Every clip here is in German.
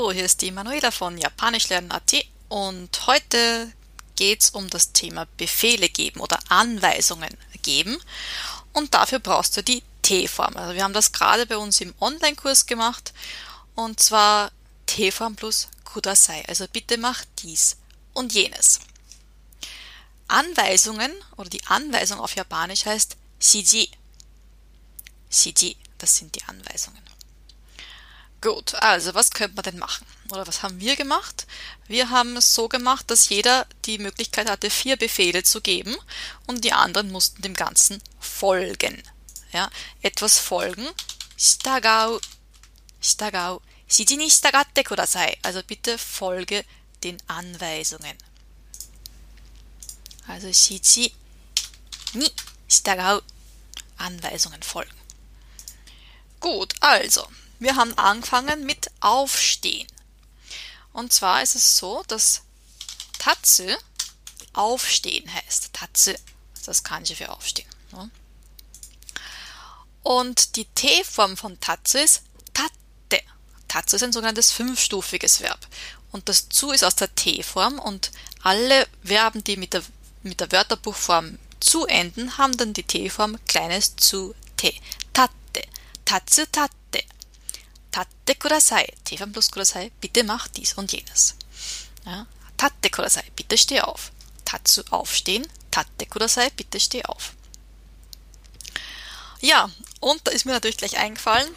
Hallo, hier ist die Manuela von japanischlernen.at und heute geht es um das Thema Befehle geben oder Anweisungen geben und dafür brauchst du die T-Form. Also wir haben das gerade bei uns im Online-Kurs gemacht und zwar T-Form plus Kudasai. Also bitte mach dies und jenes. Anweisungen oder die Anweisung auf Japanisch heißt Shiji. Shiji, das sind die Anweisungen. Gut, also was könnte man denn machen? Oder was haben wir gemacht? Wir haben es so gemacht, dass jeder die Möglichkeit hatte, vier Befehle zu geben und die anderen mussten dem Ganzen folgen. Ja, etwas folgen. Shitagau, shitagau, shiji ni shitagatte kudasai. Also bitte folge den Anweisungen. Also shiji ni shitagau. Anweisungen folgen. Gut, also wir haben angefangen mit Aufstehen. Und zwar ist es so, dass Tatze Aufstehen heißt. Tatze das Kanji für Aufstehen. Ne? Und die T-Form von Tatze ist Tatte. Tatze ist ein sogenanntes fünfstufiges Verb. Und das zu ist aus der T-Form und alle Verben, die mit der, mit der Wörterbuchform zu enden, haben dann die T-Form kleines zu T. Tatte. Tatze, tatte. Tatte kudasai. T-Form plus kudasai. Bitte mach dies und jenes. Ja. Tatte kudasai. Bitte steh auf. Tatsu aufstehen. Tatte kudasai. Bitte steh auf. Ja, und da ist mir natürlich gleich eingefallen.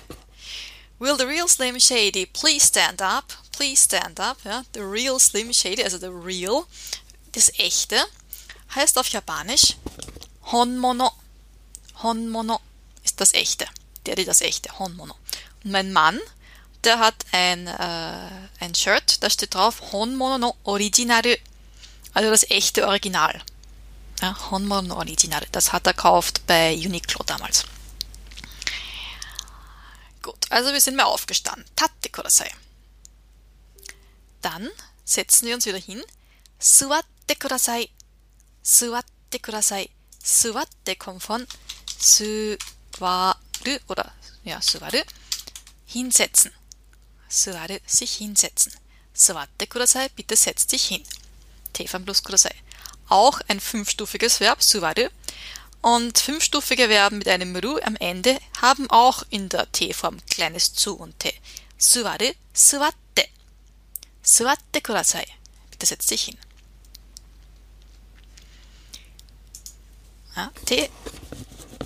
Will the real Slim Shady please stand up? Please stand up. Ja, the real Slim Shady, also the real, das echte, heißt auf Japanisch Honmono. Honmono ist das echte. Der, die das echte. Honmono mein Mann, der hat ein, äh, ein Shirt, da steht drauf Honmono no Originaru. Also das echte Original. Ja, Honmono no Originaru. Das hat er gekauft bei Uniqlo damals. Gut, also wir sind mal aufgestanden. Tate kudasai. Dann setzen wir uns wieder hin. Suwatte kudasai. Suwatte kudasai. Suwatte kommt von suwaru oder ja, suwaru hinsetzen. Suwaru, sich hinsetzen. Suwatte kudasai, bitte setz dich hin. Tefan plus kudasai. Auch ein fünfstufiges Verb, suwaru. Und fünfstufige Verben mit einem Ru am Ende haben auch in der T-Form kleines zu und T. Suwaru, suwatte. Suwatte kudasai. Bitte setz dich hin. Ja, T.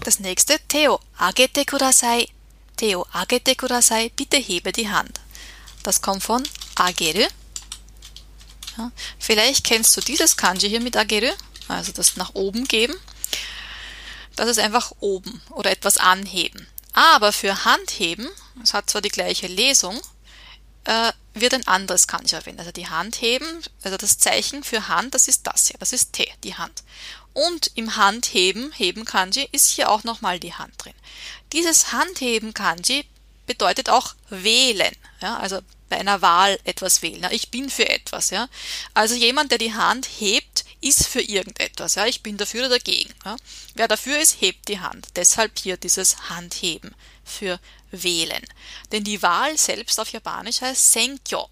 Das nächste, Teo, agete kudasai. Teo agete kudasai, bitte hebe die Hand. Das kommt von ageru. Ja, vielleicht kennst du dieses Kanji hier mit ageru, also das nach oben geben. Das ist einfach oben oder etwas anheben. Aber für Handheben, es hat zwar die gleiche Lesung, äh, wird ein anderes Kanji verwendet. Also die Hand also das Zeichen für Hand, das ist das hier, das ist Te, die Hand. Und im Handheben, Heben Kanji, ist hier auch nochmal die Hand drin. Dieses Handheben Kanji bedeutet auch wählen. Ja, also bei einer Wahl etwas wählen. Ja, ich bin für etwas. Ja. Also jemand, der die Hand hebt, ist für irgendetwas. Ja. Ich bin dafür oder dagegen. Ja. Wer dafür ist, hebt die Hand. Deshalb hier dieses Handheben für wählen. Denn die Wahl selbst auf Japanisch heißt Senkyo.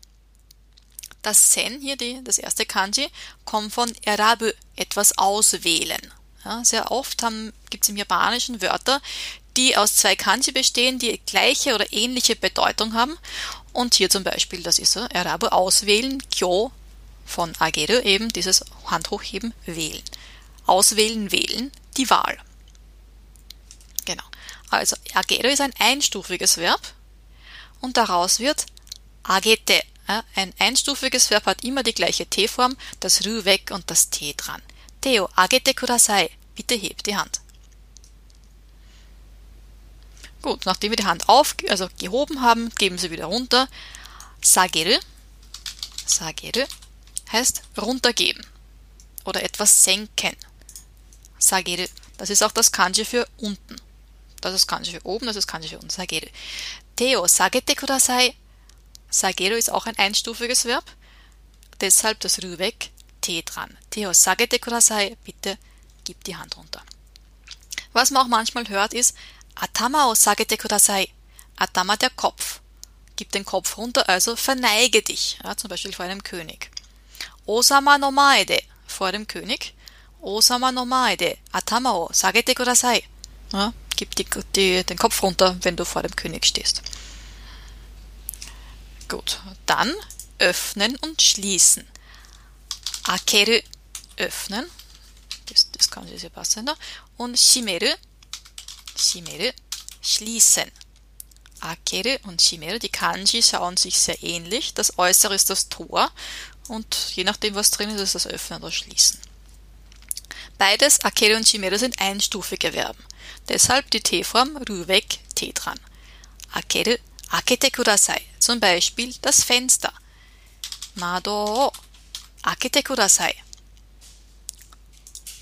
Das Sen hier, die, das erste Kanji, kommt von Erabu, etwas auswählen. Ja, sehr oft gibt es im Japanischen Wörter, die aus zwei Kanji bestehen, die gleiche oder ähnliche Bedeutung haben. Und hier zum Beispiel, das ist so, Erabu auswählen, Kyo von Ageru eben, dieses Handhochheben, wählen. Auswählen, wählen, die Wahl. Genau. Also Ageru ist ein einstufiges Verb und daraus wird Agete ein einstufiges Verb hat immer die gleiche T-Form, das Rü weg und das T dran. Teo, agete kudasai. Bitte heb die Hand. Gut, nachdem wir die Hand auf, also gehoben haben, geben Sie wieder runter. Sageru, sageru heißt runtergeben oder etwas senken. Sageru, das ist auch das Kanji für unten. Das ist Kanji für oben, das ist Kanji für unten. Sageru. Teo, sagete kudasai Sageru ist auch ein einstufiges Verb, deshalb das Rü weg, T dran. Teo sagete kudasai, bitte gib die Hand runter. Was man auch manchmal hört ist Atama o sagete kudasai. Atama der Kopf. gib den Kopf runter, also verneige dich, ja, zum Beispiel vor einem König. Osama no maede, vor dem König. Osama no maede, atama o sagete kudasai. Ja, gib die, die, den Kopf runter, wenn du vor dem König stehst. Gut, dann öffnen und schließen. Akeru, öffnen. Das, das kann sehr passen. Und shimeru, shimeru, schließen. Akeru und shimeru, die Kanji schauen sich sehr ähnlich. Das Äußere ist das Tor und je nachdem, was drin ist, ist das Öffnen oder Schließen. Beides, Akeru und shimeru, sind einstufige Verben. Deshalb die T-Form Ru T dran. Akeru, akete kudasai. Zum Beispiel das Fenster. Mado akete kudasai.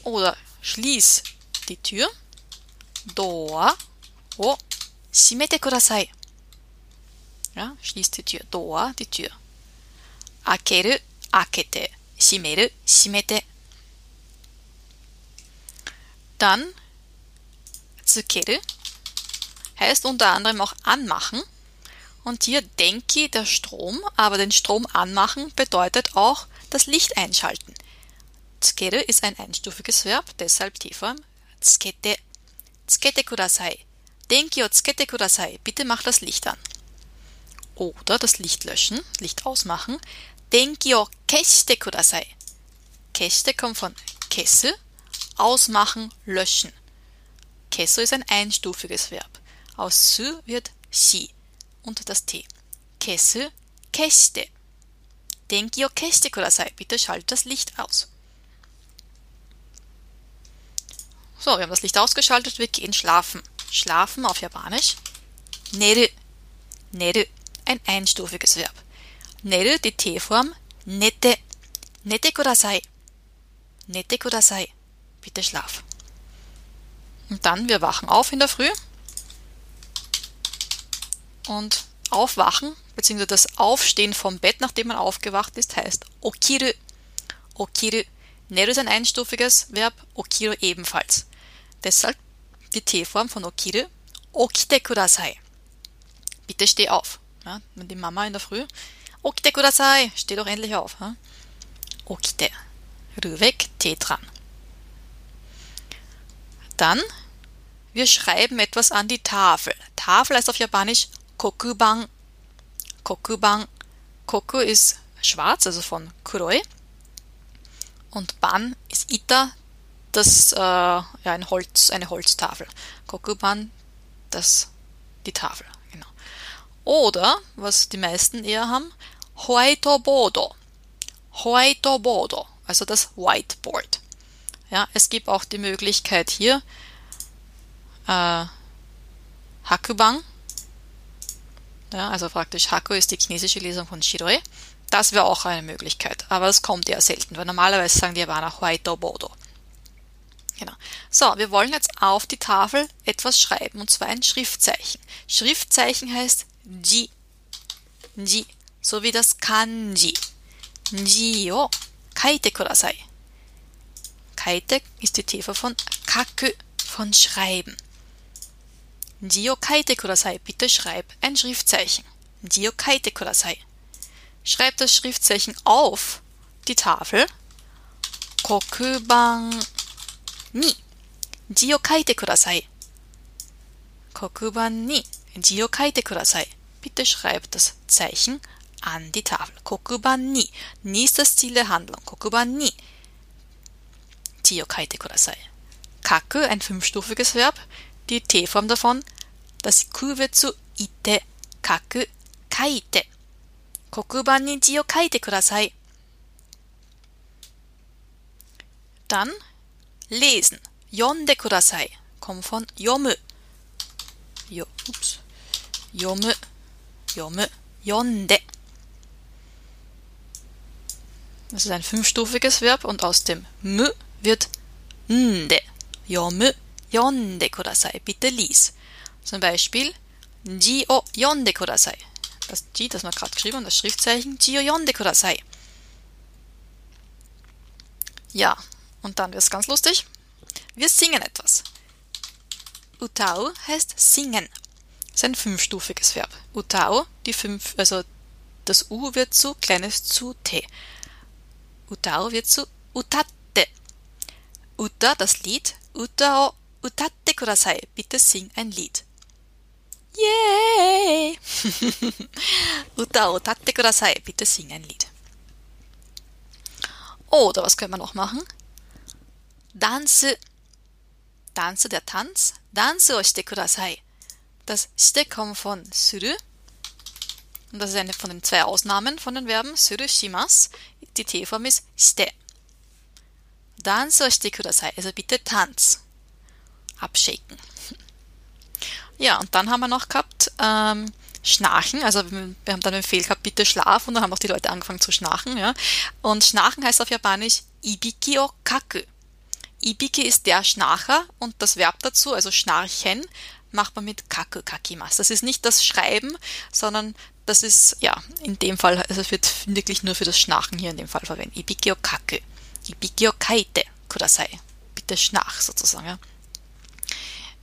Oder schließ die Tür. Doa o shimete kudasai. Ja, schließ die Tür. Doa, die Tür. Akeru, akete. Shimeru, shimete. Dann tsukeru heißt unter anderem auch anmachen. Und hier denki der Strom, aber den Strom anmachen bedeutet auch das Licht einschalten. Tsukeru ist ein einstufiges Verb, deshalb T-Form. Tsukete. Tsukete kudasai. Denki o tsukete kudasai. Bitte mach das Licht an. Oder das Licht löschen, Licht ausmachen. Denki o keshite kudasai. Keshite kommt von Kesse, ausmachen, löschen. Kesso ist ein einstufiges Verb. Aus su wird si und das T. Kesu, keshite. Denki o keshite kudasai. Bitte schalt das Licht aus. So, wir haben das Licht ausgeschaltet, wir gehen schlafen. Schlafen auf Japanisch. Neru. Neru. Ein einstufiges Verb. Neru, die T-Form. Nete. Nete kudasai. Nete kudasai. Bitte schlaf. Und dann, wir wachen auf in der Früh. Und aufwachen, beziehungsweise das Aufstehen vom Bett, nachdem man aufgewacht ist, heißt okiru. Okiru. Neru ist ein einstufiges Verb, okiru ebenfalls. Deshalb die T-Form von okiru. Okite kudasai. Bitte steh auf. Ja, die Mama in der Früh. Okite kudasai. Steh doch endlich auf. Ja? Okite. Rü weg, T dran. Dann, wir schreiben etwas an die Tafel. Tafel heißt auf Japanisch Kokuban. Kokuban. Koku ist schwarz, also von Kuroi. Und Ban ist Ita, das äh, ja, ein Holz, eine Holztafel. Kokuban, das die Tafel, genau. Oder, was die meisten eher haben, Hoaitobodo. Hoaitobodo, also das Whiteboard. Ja, es gibt auch die Möglichkeit hier äh, Hakubang. Ja, also praktisch Haku ist die chinesische Lesung von Shiroi. Das wäre auch eine Möglichkeit, aber es kommt eher selten, weil normalerweise sagen die Japaner Huaito Bodo. Genau. So, wir wollen jetzt auf die Tafel etwas schreiben, und zwar ein Schriftzeichen. Schriftzeichen heißt Ji. Ji, so wie das Kanji. Ji o kaite kudasai. Kaite ist die Tiefe von Kaku, von Schreiben. Ji o kaite kudasai. Bitte schreib ein Schriftzeichen. Ji o kaite kudasai. Schreib das Schriftzeichen auf die Tafel. Kokuban ni ji o kaite kudasai. Kokuban ni ji o kaite kudasai. Bitte schreib das Zeichen an die Tafel. Kokuban ni. Ni ist das Ziel der Handlung. Kokuban ni. Ji o kaite kudasai. Kaku, ein fünfstufiges Verb. Die T-Form davon, das Ku wird zu ite, kaku, kaite. 黒板に字を書いてください。Dann lesen. Yonde kudasai kommt von yomu. Jo, ups. Yomu, yomu, yonde. Das ist ein fünfstufiges Verb und aus dem m wird nde. Yomu, yonde kudasai. Bitte lies. Zum Beispiel ji o yonde kudasai. Das ji, das man gerade geschrieben hat, das Schriftzeichen ji o yonde kudasai. Ja, und dann wird es ganz lustig. Wir singen etwas. Utau heißt singen. ist ein fünfstufiges Verb. Utao, die fünf, also das U wird zu kleines zu T. Utao wird zu utatte. Uta, das Lied. Utao utatte kudasai. Bitte sing ein Lied. Yay! Utao utatte kudasai. Bitte sing ein Lied. Oder was können wir noch machen? Dance. Dance, der Tanz. Dance o shite kudasai. Das shite kommt von suru. Und das ist eine von den zwei Ausnahmen von den Verben. Suru shimas. Die T-Form ist shite. Dance o shite kudasai. Also bitte Tanz. Abshaken. Ja, und dann haben wir noch gehabt, ähm, Schnarchen, also wir haben dann den Befehl gehabt, bitte schlaf, und dann haben auch die Leute angefangen zu schnarchen, ja. Und Schnarchen heißt auf Japanisch Ibiki o kaku. Ibiki ist der Schnarcher und das Verb dazu, also schnarchen, macht man mit kaku kakimas. Das ist nicht das Schreiben, sondern das ist, ja, in dem Fall, also es wird wirklich nur für das Schnarchen hier in dem Fall verwendet. Ibiki o kaku. Ibiki o kaite kudasai. Bitte schnarch sozusagen, ja.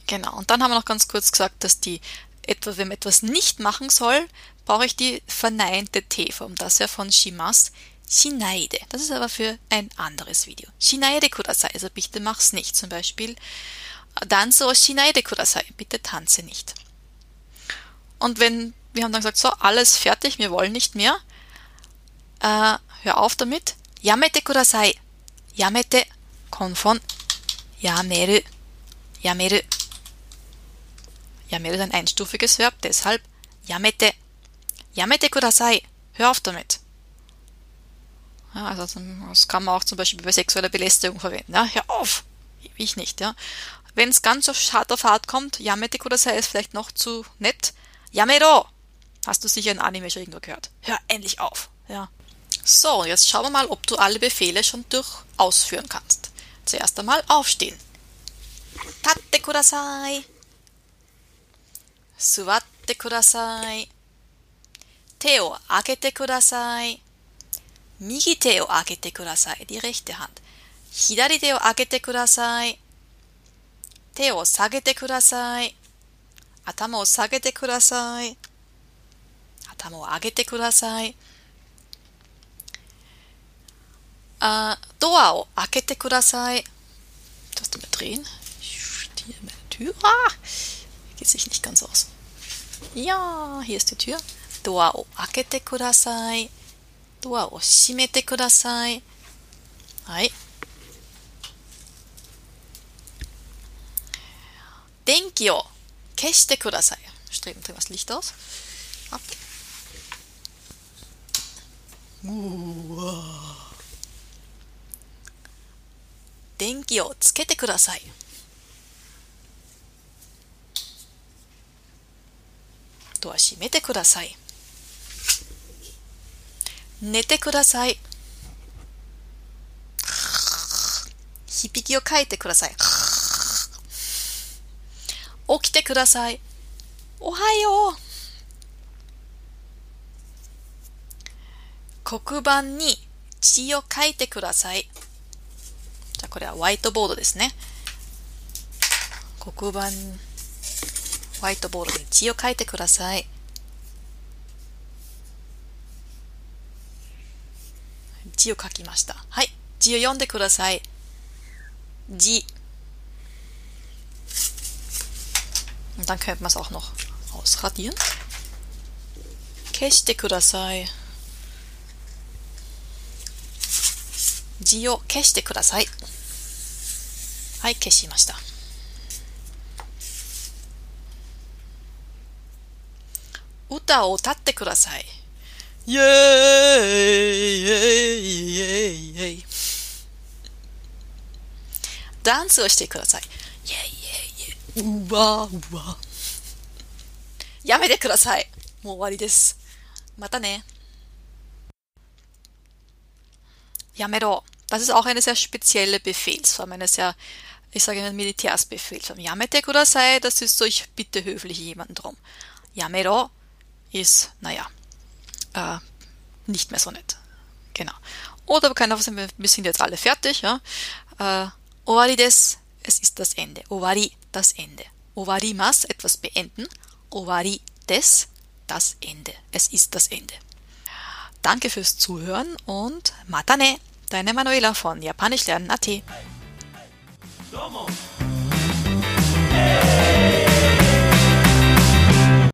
Genau. Und dann haben wir noch ganz kurz gesagt, dass die etwa, wenn man etwas nicht machen soll, brauche ich die verneinte T-Form. Das ja von Shimas Shinaide. Das ist aber für ein anderes Video. Shinaide kudasai. Also bitte mach's nicht. Zum Beispiel Danze o shinaide kudasai. Bitte tanze nicht. Und wenn, wir haben dann gesagt, so, alles fertig, wir wollen nicht mehr, äh, hör auf damit. Yamete kudasai. Yamete kommt von yameru. Yameru. Yameru ist ein einstufiges Verb, deshalb yamete. Yamete kudasai. Hör auf damit. Ja, also das kann man auch zum Beispiel bei sexueller Belästigung verwenden. Ja, hör auf! Ich nicht, ja. Wenn es ganz so hart auf hart kommt, Yameteko, das heißt vielleicht noch zu nett, Yamero! Hast du sicher in Anime schon irgendwo gehört. Hör endlich auf, ja. So, jetzt schauen wir mal, ob du alle Befehle schon durch ausführen kannst. Zuerst einmal aufstehen. Tatte kudasai. Suwatte kudasai. Teo agete kudasai. 右手を上げてください。Die rechte Hand。左手を上げてください。手を下げてください。頭を下げてください。頭を上げてください。あドアを開けてください。ちょっと mal drehen. Ich stehe meine Tür. Ah! Geht sich nicht ganz aus. Ja, hier ist die Tür. ドアを開けてください。ドアを閉めてください。はい。電気を消してください。Streben wir das Licht aus. Ab. Uah. 電気をつけてください。ドア閉めてください。寝てください。響きを書いてください。起きてください。おはよう。黒板に字を書いてください。じゃあこれはホワイトボードですね。黒板、ホワイトボードで字を書いてください。字を書きました。はい。字を読んでください。字。Und dann könnte man es auch noch ausradieren. 消してください。字を消してください。はい、消しました。歌を歌ってください。イェーイイェーイダンスをしてください。イェイイェイイェイうわうわやめてください。もう終わりです。またね。Yamero. Das ist auch eine sehr spezielle Befehlsform, eine sehr, ich sage eine Militärsbefehlsform. Yamete kudasai, das ist so, ich bitte höflich jemanden drum. Yamero ist, naja, äh, nicht mehr so nett. Genau. Oder wir können auch sagen, wir sind jetzt alle fertig, ja. Äh, Owari des, es ist das Ende. Owari, das Ende. Owarimas, etwas beenden. Owari des, das Ende. Es ist das Ende. Danke fürs Zuhören und Matane, deine Manuela von Japanisch lernen.at.